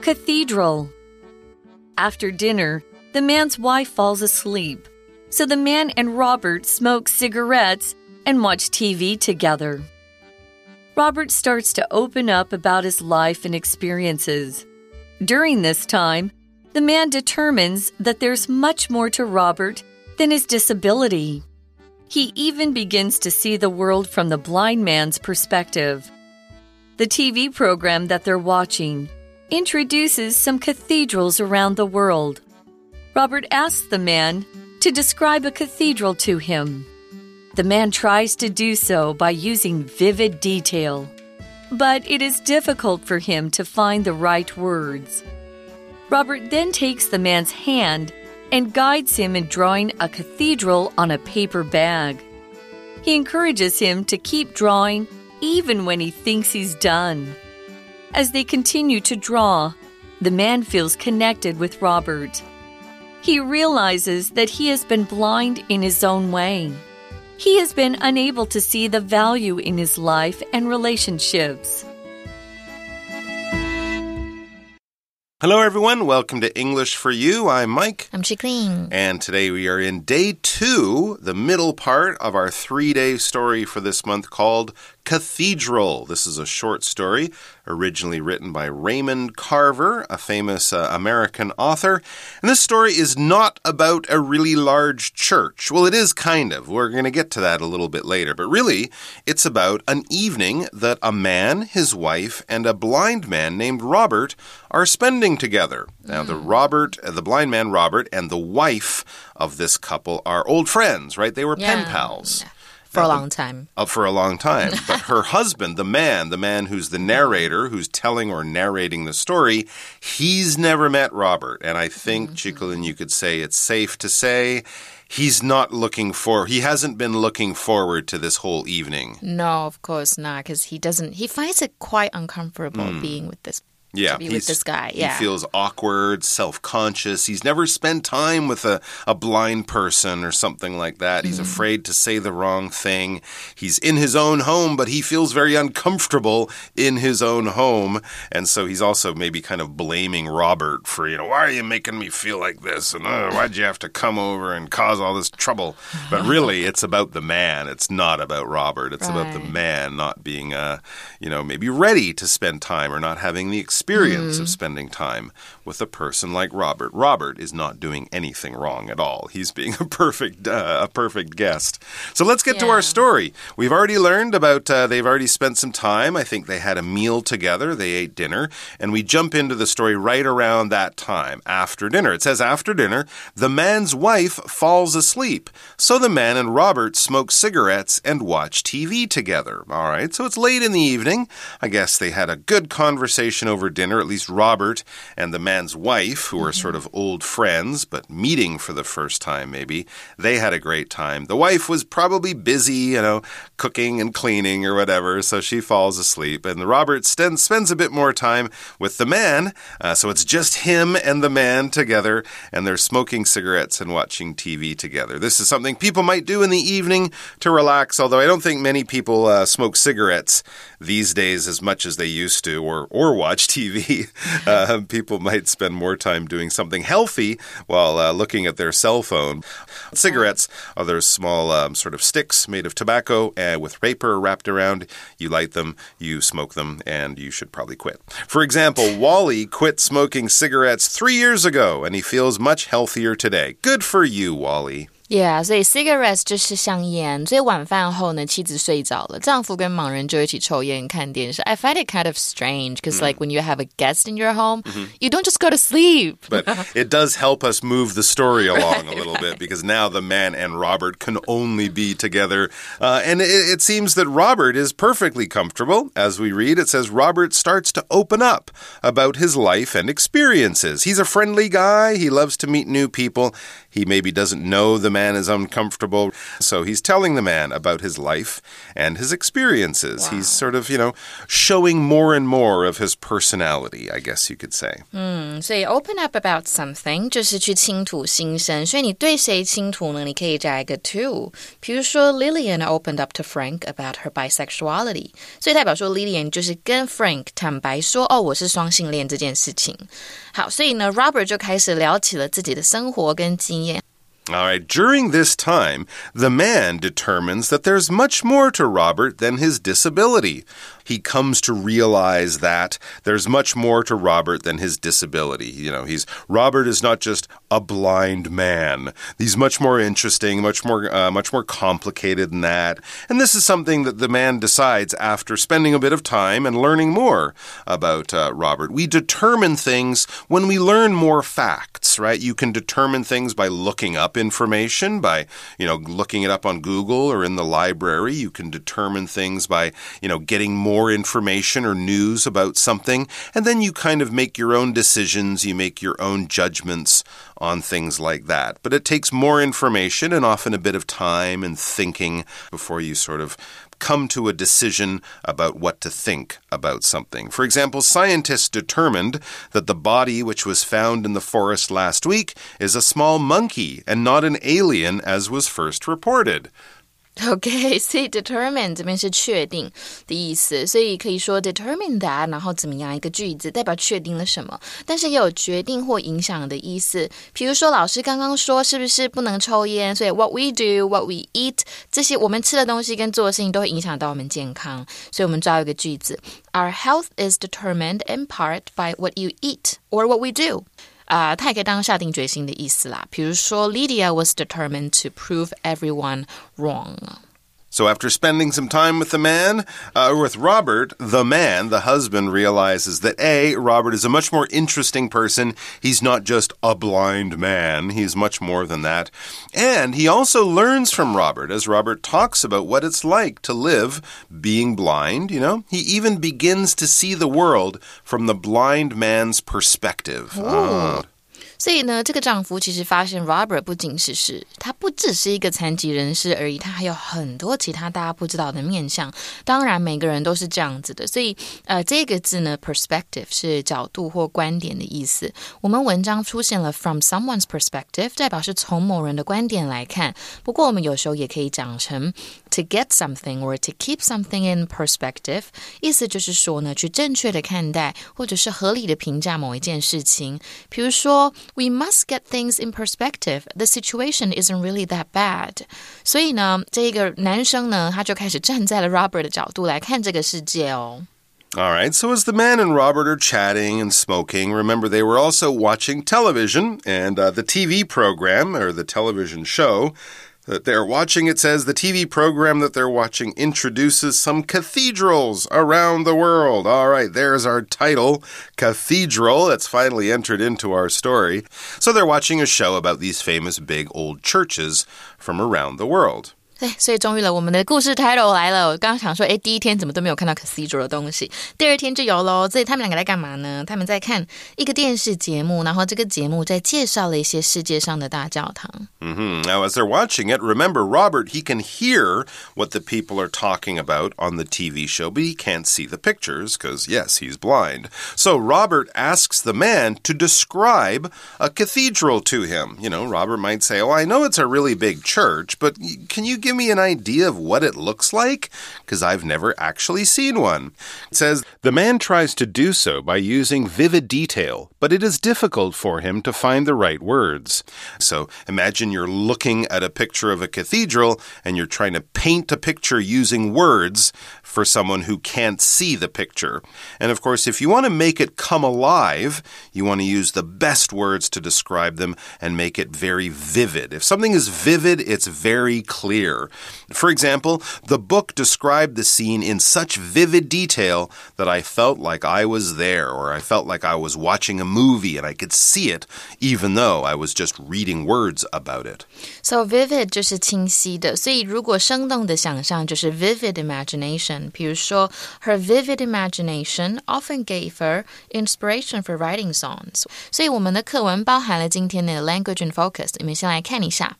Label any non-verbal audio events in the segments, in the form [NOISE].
Cathedral. After dinner, the man's wife falls asleep, so the man and Robert smoke cigarettes and watch TV together. Robert starts to open up about his life and experiences. During this time, the man determines that there's much more to Robert than his disability. He even begins to see the world from the blind man's perspective. The TV program that they're watching introduces some cathedrals around the world. Robert asks the man to describe a cathedral to him. The man tries to do so by using vivid detail, but it is difficult for him to find the right words. Robert then takes the man's hand and guides him in drawing a cathedral on a paper bag. He encourages him to keep drawing even when he thinks he's done. As they continue to draw, the man feels connected with Robert. He realizes that he has been blind in his own way. He has been unable to see the value in his life and relationships. Hello, everyone. Welcome to English for You. I'm Mike. I'm Chickling. And today we are in day two, the middle part of our three day story for this month called Cathedral. This is a short story originally written by Raymond Carver, a famous uh, American author. And this story is not about a really large church. Well, it is kind of. We're going to get to that a little bit later. But really, it's about an evening that a man, his wife, and a blind man named Robert are spending together. Now, the Robert, uh, the blind man Robert, and the wife of this couple are old friends, right? They were pen Yeah. For a long time. uh, for a long time. But her [LAUGHS] husband, the man, the man who's the narrator, who's telling or narrating the story, he's never met Robert. And I think, Chicolin, you could say it's safe to say he's not looking for, he hasn't been looking forward to this whole evening. No, of course not, because he doesn't. He finds it quite uncomfortable being with this. Yeah, to be with this guy. Yeah, He feels awkward, self conscious. He's never spent time with a, a blind person or something like that. He's Mm-hmm. afraid to say the wrong thing. He's in his own home, but he feels very uncomfortable in his own home. And so he's also maybe kind of blaming Robert for, you know, why are you making me feel like this? And uh, why'd you have to come over and cause all this trouble? But [LAUGHS] really, it's about the man. It's not about Robert. It's about the man not being, uh, you know, maybe ready to spend time or not having the experience of mm. spending time with a person like Robert. Robert is not doing anything wrong at all. He's being [LAUGHS] a perfect, uh, a perfect guest. So let's get to our story. We've already learned about. Uh, they've already spent some time. I think they had a meal together. They ate dinner, and we jump into the story right around that time after dinner. It says after dinner, the man's wife falls asleep, so the man and Robert smoke cigarettes and watch TV together. All right, so it's late in the evening. I guess they had a good conversation over dinner. At least Robert and the man's wife, who are sort of old friends but meeting for the first time, maybe they had a great time. The wife was probably busy, you know, cooking and cleaning or whatever, so she falls asleep. And the Robert spends a bit more time with the man, uh, so it's just him and the man together, and they're smoking cigarettes and watching TV together. This is something people might do in the evening to relax, although I don't think many people uh, smoke cigarettes these days as much as they used to, or or watch [LAUGHS] TV. uh, people might spend more time doing something healthy while uh, looking at their cell phone. Cigarettes are those small um, sort of sticks made of tobacco uh, with paper wrapped around. You light them, you smoke them, and you should probably quit. For example, Wally quit smoking cigarettes three years ago, and he feels much healthier today. Good for you, Wally. Yeah，所以 cigarettes 就是香烟。所以晚饭后呢，妻子睡着了，丈夫跟盲人就一起抽烟看电视。I find it kind of strange because like when you have a guest in your home, you don't just go to sleep. But it does help us move the story [LAUGHS] along a little bit because now the man and Robert can only be together. Uh, and it, it seems that Robert is perfectly comfortable. As we read, it says Robert starts to open up about his life and experiences. He's a friendly guy, he loves to meet new people. He maybe doesn't know the man is uncomfortable. So he's telling the man about his life and his experiences. Wow. He's sort of, you know, showing more and more of his personality, I guess you could say. 嗯，所以 open up about something 就是去倾吐心声。所以你对谁倾吐呢？你可以加一个 to。比如说 Lillian opened up to Frank about her bisexuality，所以代表说 Lillian 就是跟 Frank 坦白说，哦，我是双性恋这件事情。好，所以呢，Robert 就开始聊起了自己的生活跟经验。 all right, during this time, the man determines that there's much more to Robert than his disability he comes to realize that there's much more to Robert than his disability. You know, he's Robert is not just a blind man. He's much more interesting, much more uh, much more complicated than that. And this is something that the man decides after spending a bit of time and learning more about uh, Robert. We determine things when we learn more facts, right? You can determine things by looking up information, by, you know, looking it up on Google or in the library. You can determine things by, you know, getting more more information or news about something, and then you kind of make your own decisions, you make your own judgments on things like that. But it takes more information and often a bit of time and thinking before you sort of come to a decision about what to think about something. For example, scientists determined that the body which was found in the forest last week is a small monkey and not an alien as was first reported. [LAUGHS] OK，[LAUGHS] 所以 determine 这边是确定的意思，所以可以说 determine that，然后怎么样一个句子代表确定了什么，但是也有决定或影响的意思。比如说老师刚刚说是不是不能抽烟？所以 what we do, what we eat，这些我们吃的东西跟做的事情都会影响到我们健康，所以我们造一个句子：Our health is determined in part by what you eat or what we do。 啊，它也可以当下定决心的意思啦。比如说，Lydia was determined to prove everyone wrong。 So after spending some time with the man, uh, with Robert, the man, the husband realizes that A, Robert is a much more interesting person. He's not just a blind man. He's much more than that. And he also learns from Robert as Robert talks about what it's like to live being blind, you know? He even begins to see the world from the blind man's perspective. Oh. 所以呢，这个丈夫其实发现 Robert 不仅是是他不只是一个残疾人士而已，他还有很多其他大家不知道的面相。当然，每个人都是这样子的。所以，呃，这个字呢，perspective 是角度或观点的意思。我们文章出现了 from someone's perspective，代表是从某人的观点来看。不过，我们有时候也可以讲成 to get something or to keep something in perspective，意思就是说呢，去正确的看待或者是合理的评价某一件事情。比如说。we must get things in perspective. The situation isn't really that bad. 所以呢，这个男生呢，他就开始站在了 Robert 的角度来看这个世界哦。All right, so as the man and Robert are chatting and smoking, remember they were also watching television, and uh, the TV program, or the television show, that they're watching. It says the TV program that they're watching introduces some cathedrals around the world. All right, there's our title, Cathedral. That's finally entered into our story. So they're watching a show about these famous big old churches from around the world. 对，所以终于了，我们的故事 title 来了。我刚刚想说，哎，第一天怎么都没有看到 cathedral 的东西，第二天就有喽。所以他们两个在干嘛呢？他们在看一个电视节目，然后这个节目在介绍了一些世界上的大教堂。Mm -hmm. Now, as they're watching it, remember Robert, he can hear what the people are talking about on the TV show, but he can't see the pictures because, yes, he's blind. So Robert asks the man to describe a cathedral to him. You know, Robert might say, "Oh, I know it's a really big church, but can you give give me an idea of what it looks like? Because I've never actually seen one. It says the man tries to do so by using vivid detail, but it is difficult for him to find the right words. So imagine you're looking at a picture of a cathedral and you're trying to paint a picture using words for someone who can't see the picture. And of course, if you want to make it come alive, you want to use the best words to describe them and make it very vivid. If something is vivid, it's very clear. For example, the book described the scene in such vivid detail that I felt like I was there, or I felt like I was watching a movie and I could see it, even though I was just reading words about it. So vivid 就是清晰的，所以如果生动的想象就是 vivid imagination。 文，比如说，Her vivid imagination often gave her inspiration for writing songs。所以我们的课文包含了今天的 language and focus。你们先来看一下。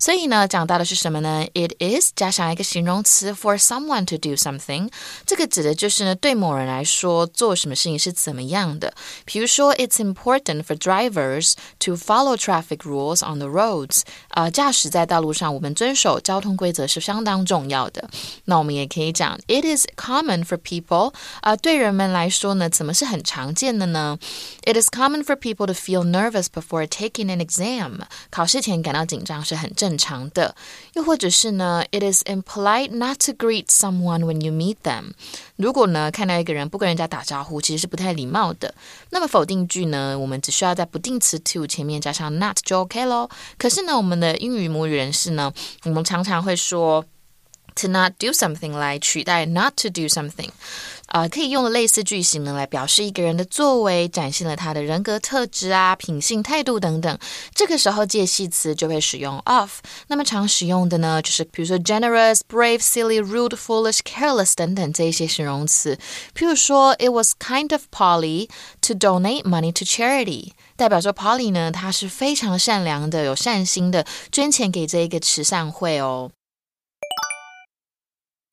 所以呢，讲到的是什么呢？It is 加上一个形容词 for someone to do something，这个指的就是呢，对某人来说做什么事情是怎么样的。比如说，It's important for drivers to follow traffic rules on the roads。啊，驾驶在道路上，我们遵守交通规则是相当重要的。那我们也可以讲，It is common for people。啊，对人们来说呢，怎么是很常见的呢？It is common for people to feel nervous before taking an exam。考试前感到紧张是很正。 正常的，又或者是呢，It is impolite not to greet someone when you meet them。如果呢看到一个人不跟人家打招呼，其实是不太礼貌的。那么否定句呢，我们只需要在不定词 to 前面加上 not 就 OK 咯。可是呢，我们的英语母语人士呢，我们常常会说 to not do something 来取代 not to do something。 啊，可以用类似句型呢来表示一个人的作为，展现了他的人格特质啊、品性、态度等等。这个时候介系词就会使用 of。那么常使用的呢，就是比如说 generous、brave、silly、rude、foolish、careless 等等这一些形容词。譬如说，It was kind of Polly to donate money to charity，代表说 Polly 呢，她是非常善良的、有善心的，捐钱给这一个慈善会哦。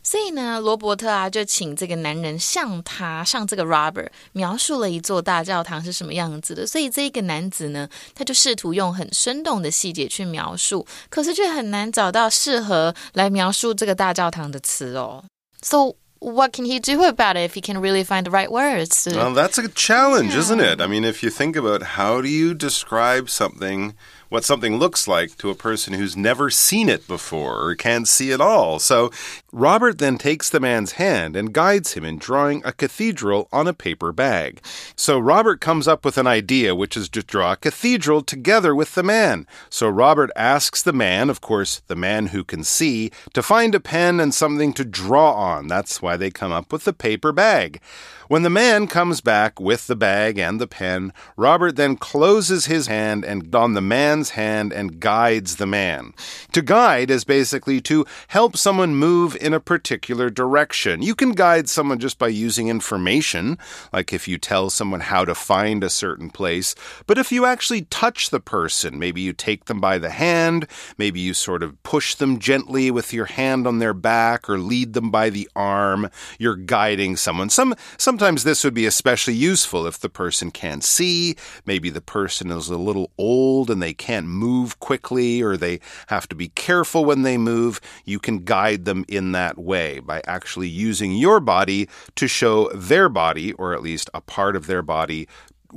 所以呢，罗伯特啊，就请这个男人向他，向这个 Robert 描述了一座大教堂是什么样子的。所以这个男子呢，他就试图用很生动的细节去描述，可是却很难找到适合来描述这个大教堂的词哦。So what can he do about it if he can really find the right words? Well, that's a challenge, yeah. isn't it? I mean, if you think about how do you describe something what something looks like to a person who's never seen it before or can't see it all. So Robert then takes the man's hand and guides him in drawing a cathedral on a paper bag. So Robert comes up with an idea, which is to draw a cathedral together with the man. So Robert asks the man, of course, the man who can see, to find a pen and something to draw on. That's why they come up with the paper bag. When the man comes back with the bag and the pen, Robert then closes his hand and on the man's hand and guides the man. To guide is basically to help someone move in a particular direction. You can guide someone just by using information, like if you tell someone how to find a certain place. But if you actually touch the person, maybe you take them by the hand, maybe you sort of push them gently with your hand on their back or lead them by the arm, you're guiding someone. Some some Sometimes this would be especially useful if the person can't see, maybe the person is a little old and they can't move quickly or they have to be careful when they move. You can guide them in that way by actually using your body to show their body, or at least a part of their body,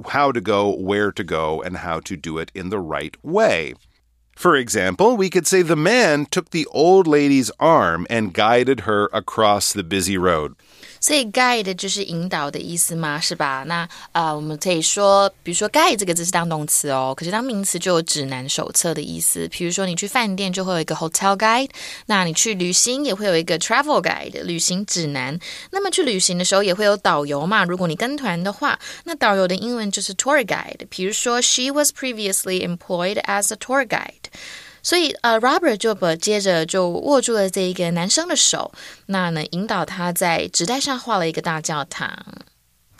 how to go, where to go, and how to do it in the right way. For example, we could say the man took the old lady's arm and guided her across the busy road. 所以 guide 就是引导的意思嘛，是吧？那呃，我们可以说，比如说 guide 这个字是当动词哦，可是当名词就有指南手册的意思。比如说你去饭店就会有一个 hotel guide，那你去旅行也会有一个 travel guide 旅行指南。那么去旅行的时候也会有导游嘛，如果你跟团的话，那导游的英文就是 tour guide。比如说 she was previously employed as a tour guide。所以，呃，Robert 就把接着就握住了这一个男生的手，那呢，引导他在纸袋上画了一个大教堂。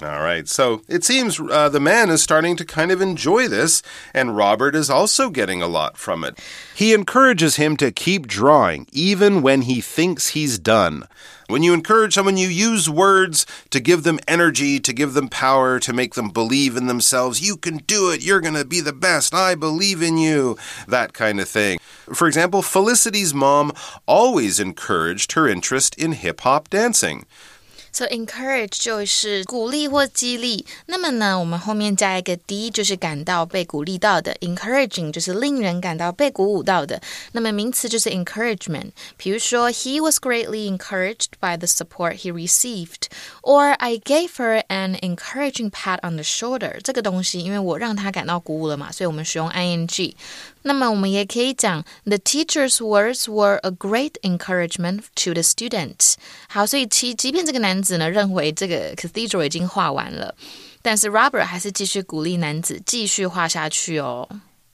All right, so it seems uh, the man is starting to kind of enjoy this, and Robert is also getting a lot from it. He encourages him to keep drawing, even when he thinks he's done. When you encourage someone, you use words to give them energy, to give them power, to make them believe in themselves. You can do it. You're going to be the best. I believe in you. That kind of thing. For example, Felicity's mom always encouraged her interest in hip hop dancing. So encourage 就是鼓励或激励。那么呢，我们后面加一个 d，就是感到被鼓励到的。Encouraging 就是令人感到被鼓舞到的。那么名词就是 encouragement。比如说，He was greatly encouraged by the support he received。Or I gave her an encouraging pat on the shoulder。这个东西，因为我让他感到鼓舞了嘛，所以我们使用 ing。 那么我们也可以讲，The teacher's words were a great encouragement to the students。好，所以其即便这个男子呢认为这个 cathedral 已经画完了，但是 Robert 还是继续鼓励男子继续画下去哦。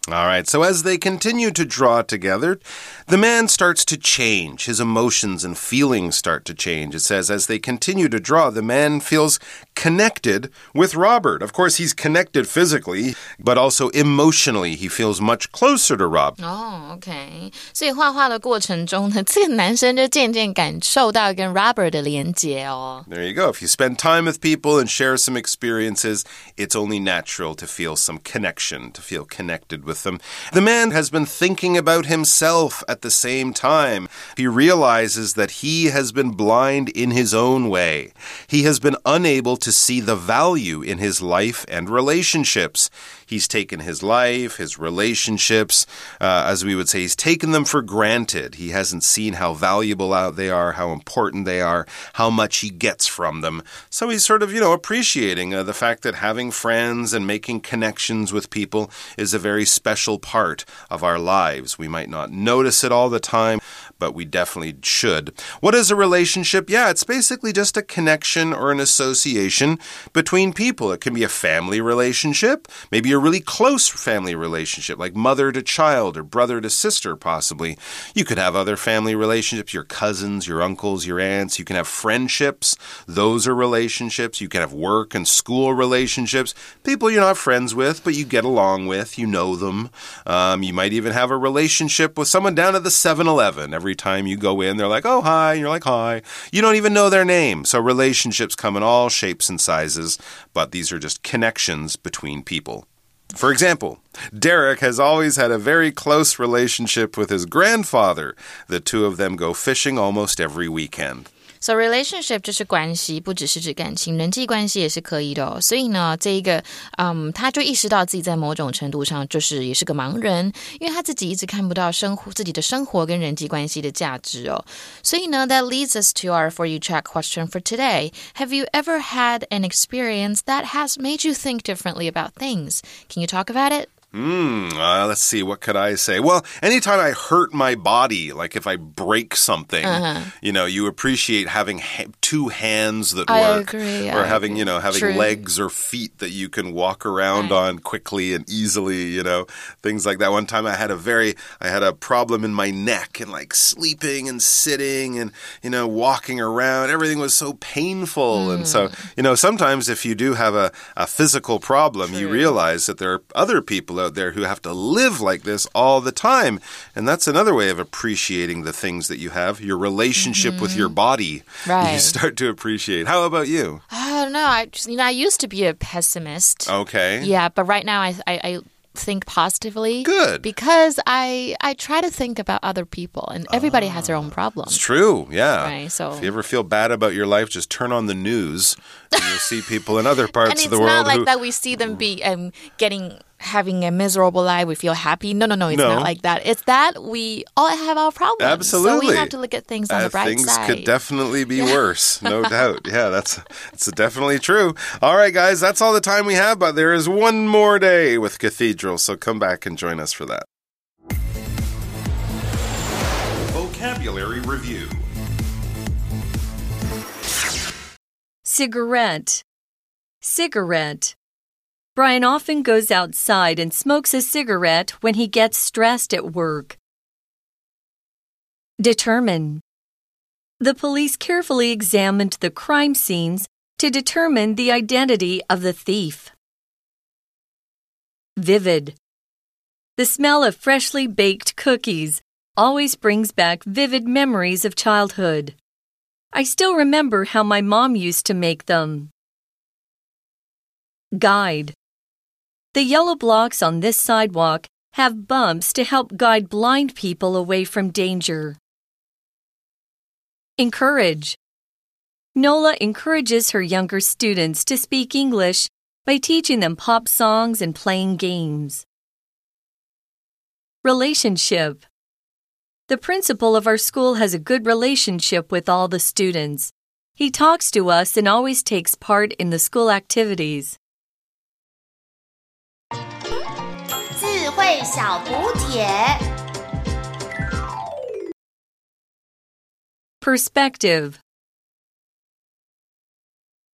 All right, so as they continue to draw together, the man starts to change. His emotions and feelings start to change. It says, as they continue to draw, the man feels connected with Robert. Of course, he's connected physically, but also emotionally. He feels much closer to Rob. 哦、oh,，OK，所以画画的过程中呢，这个男生就渐渐感受到跟 Robert 的连结哦。There you go. If you spend time with people and share some experiences, it's only natural to feel some connection, to feel connected with with them. The man has been thinking about himself at the same time. He realizes that he has been blind in his own way. He has been unable to see the value in his life and relationships. He's taken his life, his relationships, uh, as we would say, he's taken them for granted. He hasn't seen how valuable out they are, how important they are, how much he gets from them. So he's sort of, you know, appreciating uh, the fact that having friends and making connections with people is a very special part of our lives. We might not notice it all the time, but we definitely should. What is a relationship? Yeah, it's basically just a connection or an association between people. It can be a family relationship, maybe a really close family relationship, like mother to child or brother to sister, possibly. You could have other family relationships, your cousins, your uncles, your aunts. You can have friendships, those are relationships. You can have work and school relationships, people you're not friends with, but you get along with, you know them. Um, you might even have a relationship with someone down at the 7 Eleven. Every time you go in, they're like, oh, hi. And you're like, hi. You don't even know their name. So relationships come in all shapes and sizes, but these are just connections between people. For example, Derek has always had a very close relationship with his grandfather. The two of them go fishing almost every weekend. So relationship 就是关系，不只是指感情，人际关系也是可以的哦。所以呢，这一个，嗯，他就意识到自己在某种程度上就是也是个盲人，因为他自己一直看不到生活自己的生活跟人际关系的价值哦。所以呢，that leads us to our for you check question for today. Have you ever had an experience that has made you think differently about things? Can you talk about it? Hmm. Uh, let's see. What could I say? Well, anytime I hurt my body, like if I break something, uh -huh. you know, you appreciate having ha two hands that I work, agree, or I having agree. you know having True. legs or feet that you can walk around right. on quickly and easily. You know, things like that. One time I had a very I had a problem in my neck and like sleeping and sitting and you know walking around. Everything was so painful, mm. and so hmm. you know sometimes if you do have a, a physical problem, True. you realize that there are other people out there who have to live like this all the time. And that's another way of appreciating the things that you have, your relationship mm -hmm. with your mm-hmm. body. Right. You start to appreciate. How about you? I don't know. I just, you know, I used to be a pessimist. Okay. Yeah, but right now I, I, I think positively. Good. Because I I try to think about other people and everybody has their own problems. It's true. Yeah. Right. So if you ever feel bad about your life, just turn on the news and you'll see people in other [LAUGHS] parts of the world. And it's not like who... that we see them be um, getting having a miserable life, we feel happy. No, no, no, it's no. not like that. It's that we all have our problems. Absolutely. So we have to look at things on uh, the bright things side. Things could definitely be yeah. worse, no [LAUGHS] doubt. Yeah, that's it's definitely true. All right, guys, that's all the time we have, but there is one more day with Cathedral, so come back and join us for that. Vocabulary Review Cigarette Cigarette Brian often goes outside and smokes a cigarette when he gets stressed at work. Determine. The police carefully examined the crime scenes to determine the identity of the thief. Vivid. The smell of freshly baked cookies always brings back vivid memories of childhood. I still remember how my mom used to make them. Guide. The yellow blocks on this sidewalk have bumps to help guide blind people away from danger. Encourage. Nola encourages her younger students to speak English by teaching them pop songs and playing games. Relationship. The principal of our school has a good relationship with all the students. He talks to us and always takes part in the school activities. Perspective